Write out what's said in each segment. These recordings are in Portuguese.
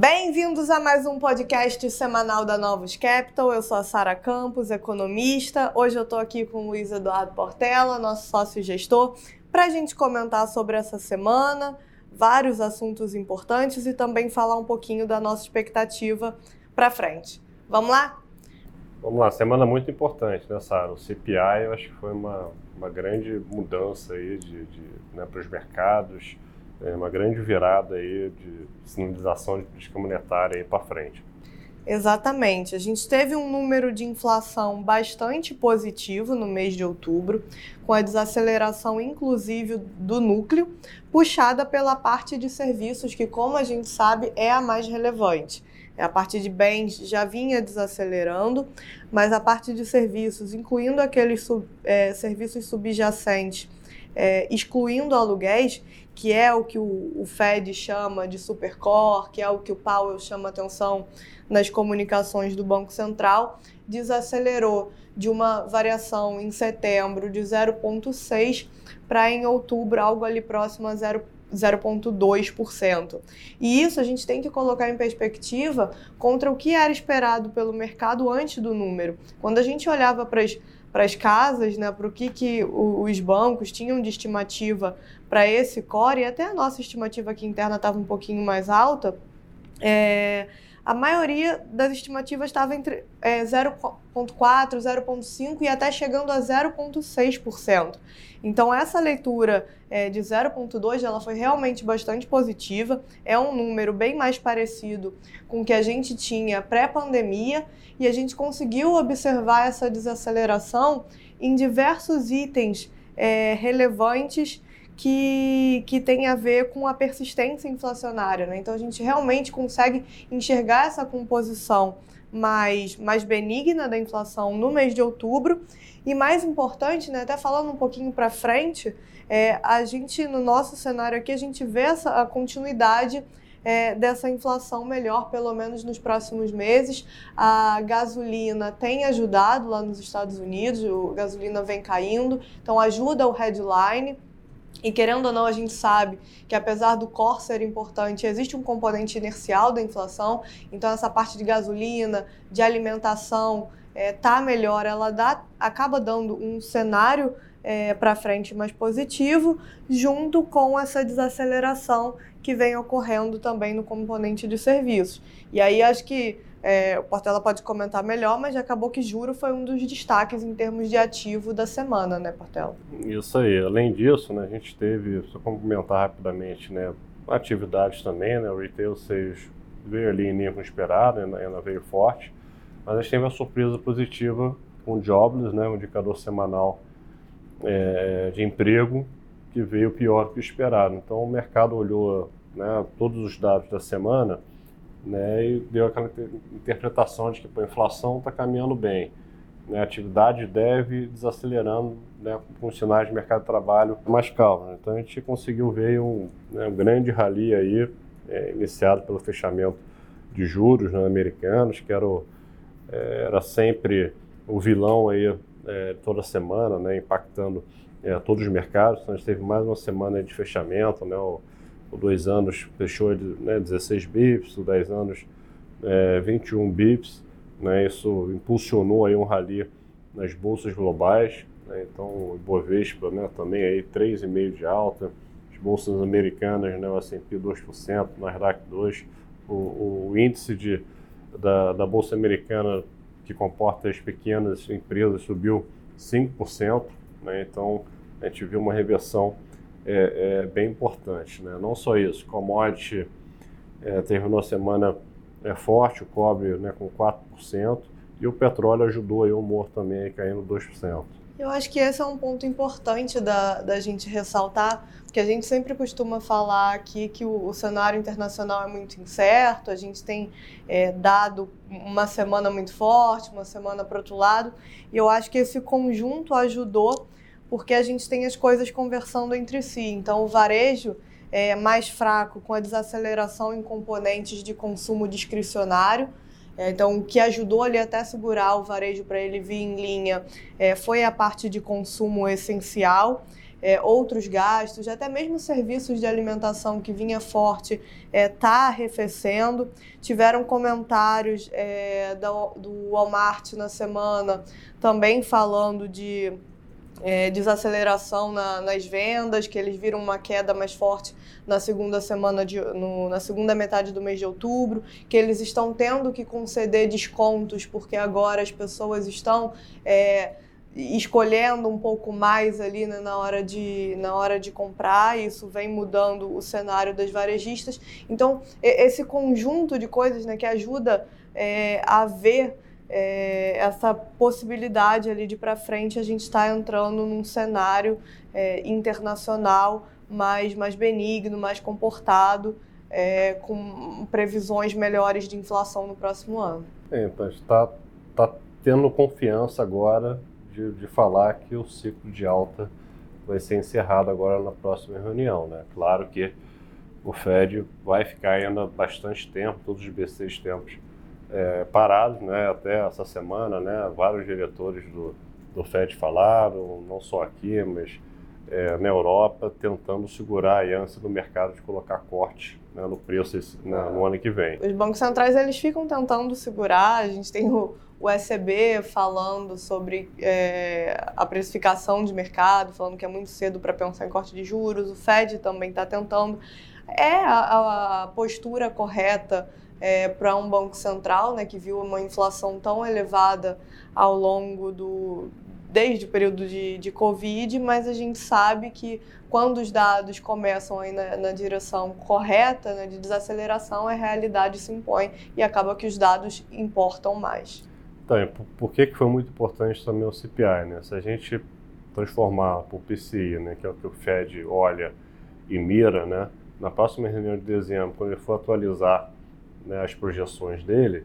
Bem-vindos a mais um podcast semanal da Novos Capital. Eu sou a Sara Campos, economista. Hoje eu estou aqui com o Luiz Eduardo Portela, nosso sócio gestor, para a gente comentar sobre essa semana, vários assuntos importantes e também falar um pouquinho da nossa expectativa para frente. Vamos lá? Vamos lá, semana muito importante, né, Sara? O CPI eu acho que foi uma, uma grande mudança aí de, de né, para os mercados é uma grande virada aí de sinalização de política monetária para frente. Exatamente. A gente teve um número de inflação bastante positivo no mês de outubro, com a desaceleração inclusive do núcleo, puxada pela parte de serviços, que, como a gente sabe, é a mais relevante. A parte de bens já vinha desacelerando, mas a parte de serviços, incluindo aqueles sub, é, serviços subjacentes, é, excluindo aluguéis, que é o que o, o Fed chama de supercore, que é o que o Powell chama atenção nas comunicações do Banco Central, desacelerou de uma variação em setembro de 0,6 para em outubro algo ali próximo a 0,2%. E isso a gente tem que colocar em perspectiva contra o que era esperado pelo mercado antes do número. Quando a gente olhava para as para as casas, né, para o que, que os bancos tinham de estimativa para esse core, e até a nossa estimativa aqui interna estava um pouquinho mais alta, é, a maioria das estimativas estava entre é, 0,4%, 0,5% e até chegando a 0,6%. Então, essa leitura é, de 0,2% ela foi realmente bastante positiva, é um número bem mais parecido com o que a gente tinha pré-pandemia e a gente conseguiu observar essa desaceleração em diversos itens é, relevantes que, que tem a ver com a persistência inflacionária. Né? Então, a gente realmente consegue enxergar essa composição mais, mais benigna da inflação no mês de outubro. E mais importante, né, até falando um pouquinho para frente, é, a gente, no nosso cenário aqui, a gente vê essa, a continuidade é, dessa inflação melhor, pelo menos nos próximos meses. A gasolina tem ajudado lá nos Estados Unidos, a gasolina vem caindo, então ajuda o headline. E querendo ou não, a gente sabe que apesar do core ser importante, existe um componente inercial da inflação. Então essa parte de gasolina, de alimentação, é, tá melhor, ela dá, acaba dando um cenário é, para frente mais positivo, junto com essa desaceleração que vem ocorrendo também no componente de serviços. E aí acho que é, o Portela pode comentar melhor, mas acabou que juro foi um dos destaques em termos de ativo da semana, né, Portela? Isso aí. Além disso, né, a gente teve, só complementar rapidamente, né, atividades também, né, o retail sales veio ali em nível esperado, ainda, veio forte, mas a gente teve uma surpresa positiva com o Jobless, né, um indicador semanal é, de emprego que veio pior que esperado. Então o mercado olhou né, todos os dados da semana né, e deu aquela interpretação de que a inflação está caminhando bem. Né, a atividade deve desacelerando né, com sinais de mercado de trabalho mais calmos. Então a gente conseguiu ver um, né, um grande rally aí, é, iniciado pelo fechamento de juros né, americanos, que era, o, é, era sempre o vilão aí é, toda semana, né, impactando é, todos os mercados. Então a gente teve mais uma semana de fechamento, né, o, o dois anos fechou né, 16 bips, o 10 anos é, 21 bips. Né, isso impulsionou aí um rally nas bolsas globais. Né, então o Ibovespa né, também aí 3,5% de alta. As bolsas americanas, né, o S&P 2%, o Nasdaq 2%. O, o índice de, da, da bolsa americana que comporta as pequenas empresas subiu 5%. Né, então a gente viu uma reversão é, é bem importante. Né? Não só isso, commodity é, terminou a semana é, forte, o cobre né, com 4%, e o petróleo ajudou aí o humor também, caindo 2%. Eu acho que esse é um ponto importante da, da gente ressaltar, porque a gente sempre costuma falar aqui que o, o cenário internacional é muito incerto, a gente tem é, dado uma semana muito forte, uma semana para outro lado, e eu acho que esse conjunto ajudou porque a gente tem as coisas conversando entre si. Então, o varejo é mais fraco com a desaceleração em componentes de consumo discricionário. É, então, o que ajudou ali até segurar o varejo para ele vir em linha é, foi a parte de consumo essencial. é, outros gastos, até mesmo serviços de alimentação que vinha forte está é, tá arrefecendo. Tiveram comentários é, do, do Walmart na semana também falando de é, desaceleração na, nas vendas, que eles viram uma queda mais forte na segunda semana de, no, na segunda metade do mês de outubro, que eles estão tendo que conceder descontos porque agora as pessoas estão é, escolhendo um pouco mais ali né, na hora de na hora de comprar. Isso vem mudando o cenário das varejistas. Então esse conjunto de coisas né, que ajuda é, a ver é, essa possibilidade ali de para frente a gente está entrando num cenário é, internacional mais, mais benigno, mais comportado, é, com previsões melhores de inflação no próximo ano. É, então, gente está tá tendo confiança agora de, de falar que o ciclo de alta vai ser encerrado agora na próxima reunião. Né? Claro que o Fed vai ficar ainda bastante tempo, todos os BCs tempos é, parados, né, até essa semana, né, vários diretores do, do FED falaram, não só aqui, mas é, na Europa, tentando segurar a ânsia do mercado de colocar corte né, no preço esse, no ano que vem. Os bancos centrais eles ficam tentando segurar, a gente tem o, o ECB falando sobre é, a precificação de mercado, falando que é muito cedo para pensar em corte de juros, o Fed também está tentando. É a, a postura correta é, para um banco central, né, que viu uma inflação tão elevada ao longo do desde o período de, de Covid, mas a gente sabe que quando os dados começam aí na, na direção correta, né, de desaceleração, a realidade se impõe e acaba que os dados importam mais. Então, por que, que foi muito importante também o CPI? Né? Se a gente transformar para o PCI, né, que é o que o Fed olha e mira, né, na próxima reunião de dezembro, quando ele for atualizar né, as projeções dele,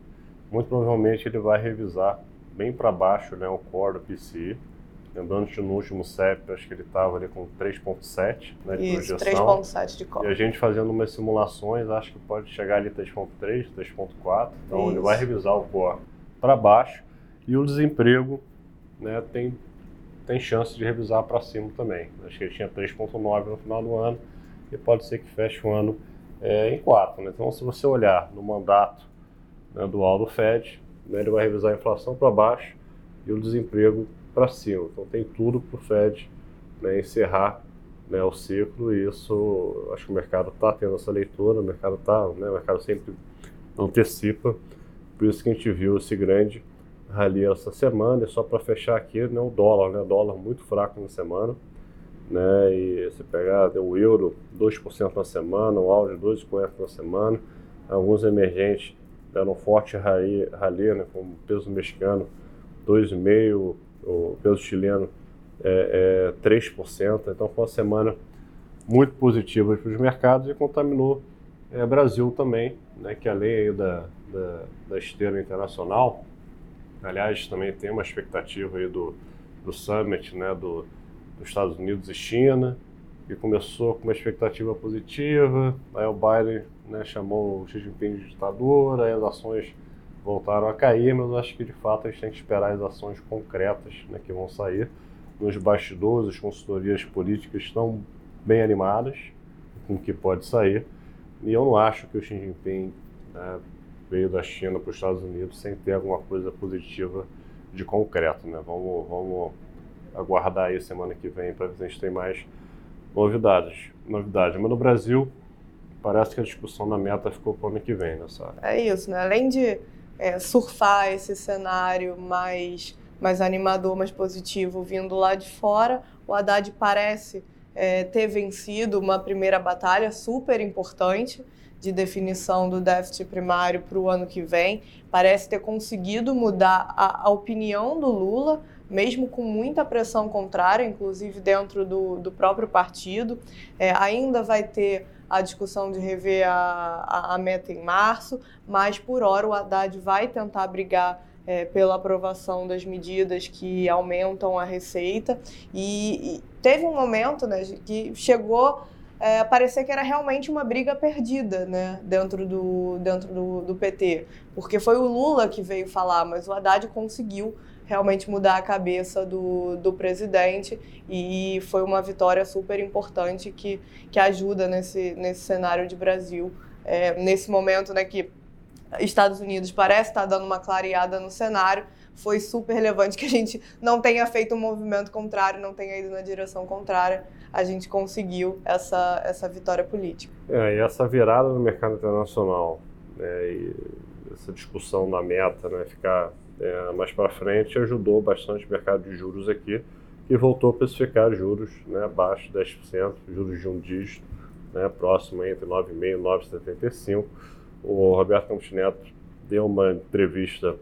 muito provavelmente ele vai revisar bem para baixo né, o core do PCI. Lembrando que no último CEP, acho que ele estava ali com 3.7 né, de Isso, projeção. 3.7 de core. E a gente fazendo umas simulações, acho que pode chegar ali 3.3, 3.4. Então Isso. ele vai revisar o core para baixo. E o desemprego né, tem, tem chance de revisar para cima também. Acho que ele tinha 3.9 no final do ano e pode ser que feche o ano é, em quatro. Né? Então, se você olhar no mandato né, do Aldo Fed, né, ele vai revisar a inflação para baixo e o desemprego para cima. Então, tem tudo para o Fed né, encerrar né, o ciclo e isso, acho que o mercado está tendo essa leitura, o mercado está, né, o mercado sempre antecipa, por isso que a gente viu esse grande rally essa semana, e só para fechar aqui, né, o dólar, né, dólar muito fraco na semana, né? E você pegar o euro 2% na semana, o áudio 2,40 na semana, alguns emergentes deram forte rally né, como o peso mexicano 2,5%, o peso chileno é, é 3%. Então foi uma semana muito positiva para os mercados e contaminou é, Brasil também, né, que além da, da, da esteira internacional, aliás, também tem uma expectativa aí do, do Summit, né, do, dos Estados Unidos e China, que começou com uma expectativa positiva, aí o Biden né, chamou o Xi Jinping de ditador, aí as ações voltaram a cair, mas eu acho que de fato a gente tem que esperar as ações concretas né, que vão sair. Nos bastidores, as consultorias políticas estão bem animadas com o que pode sair, e eu não acho que o Xi Jinping né, veio da China para os Estados Unidos sem ter alguma coisa positiva de concreto. Né? Vamos, vamos aguardar aí semana que vem para ver se a gente tem mais novidades. novidades. Mas no Brasil, parece que a discussão da meta ficou para o ano que vem, né, Sara? É isso, né? Além de é, surfar esse cenário mais, mais animador, mais positivo vindo lá de fora, o Haddad parece é, ter vencido uma primeira batalha super importante de definição do déficit primário para o ano que vem. Parece ter conseguido mudar a, a opinião do Lula mesmo com muita pressão contrária, inclusive dentro do, do próprio partido. É, ainda vai ter a discussão de rever a, a, a, meta em março, mas por hora o Haddad vai tentar brigar é, pela aprovação das medidas que aumentam a receita. E, e teve um momento né, que chegou é, parecer que era realmente uma briga perdida né, dentro, do, dentro do, do PT, porque foi o Lula que veio falar, mas o Haddad conseguiu realmente mudar a cabeça do, do presidente e foi uma vitória super importante que, que ajuda nesse, nesse cenário de Brasil, é, nesse momento né, que Estados Unidos parece estar dando uma clareada no cenário, foi super relevante que a gente não tenha feito um movimento contrário, não tenha ido na direção contrária. A gente conseguiu essa, essa vitória política. É, e essa virada no mercado internacional, né, e essa discussão da meta, né, ficar é, mais para frente, ajudou bastante o mercado de juros aqui, que voltou a precificar juros né, abaixo de 10%, juros de um dígito, né, próximo entre 9,5% e 9,75%. O Roberto Campos Neto deu uma entrevista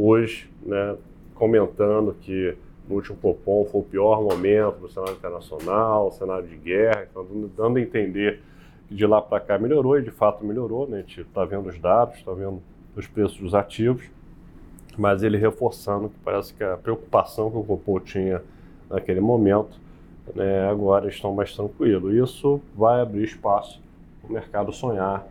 hoje, né, comentando que no último Copom foi o pior momento do cenário internacional, cenário de guerra, então dando a entender que de lá para cá melhorou e de fato melhorou, né? a gente está vendo os dados, está vendo os preços dos ativos, mas ele reforçando que parece que a preocupação que o Copom tinha naquele momento, né, agora estão mais tranquilos. Isso vai abrir espaço para o mercado sonhar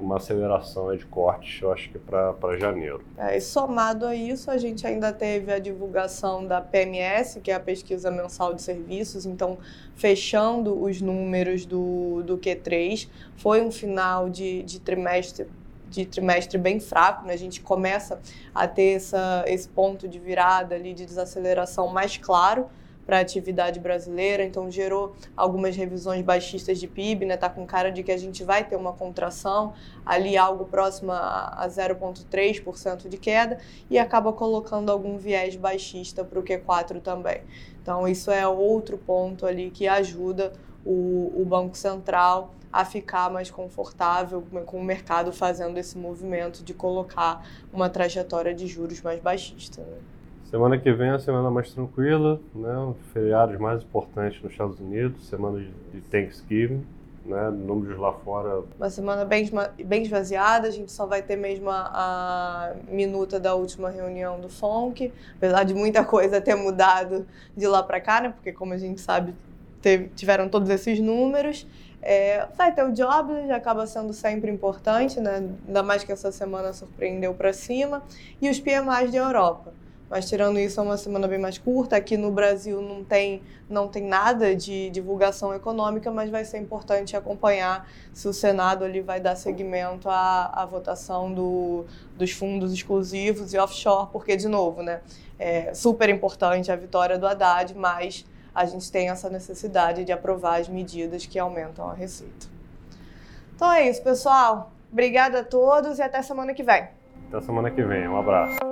uma aceleração de cortes, eu acho que para janeiro. É, e somado a isso, a gente ainda teve a divulgação da PMS, que é a pesquisa mensal de serviços, então fechando os números do, do Q3, foi um final de, de trimestre de trimestre bem fraco, né? a gente começa a ter essa, esse ponto de virada ali de desaceleração mais claro, para a atividade brasileira, então gerou algumas revisões baixistas de PIB, né? Tá com cara de que a gente vai ter uma contração, ali algo próximo a 0,3% de queda e acaba colocando algum viés baixista para o Q4 também. Então isso é outro ponto ali que ajuda o, o Banco Central a ficar mais confortável com o mercado fazendo esse movimento de colocar uma trajetória de juros mais baixista. Né? Semana que vem é a semana mais tranquila, né? Feriados mais importantes nos Estados Unidos, semana de Thanksgiving, né? Números lá fora. Uma semana bem, bem esvaziada, a gente só vai ter mesmo a, a minuta da última reunião do FONC, apesar de muita coisa ter mudado de lá para cá, né? Porque como a gente sabe, teve, tiveram todos esses números. É, vai ter o Jobless, acaba sendo sempre importante, né? ainda mais que essa semana surpreendeu para cima, e os PMIs de Europa. Mas tirando isso, é uma semana bem mais curta. Aqui no Brasil não tem, não tem nada de divulgação econômica, mas vai ser importante acompanhar se o Senado ali vai dar seguimento à, à votação do, dos fundos exclusivos e offshore, porque, de novo, né, é super importante a vitória do Haddad, mas a gente tem essa necessidade de aprovar as medidas que aumentam a receita. Então é isso, pessoal. Obrigada a todos e até semana que vem. Até semana que vem. Um abraço.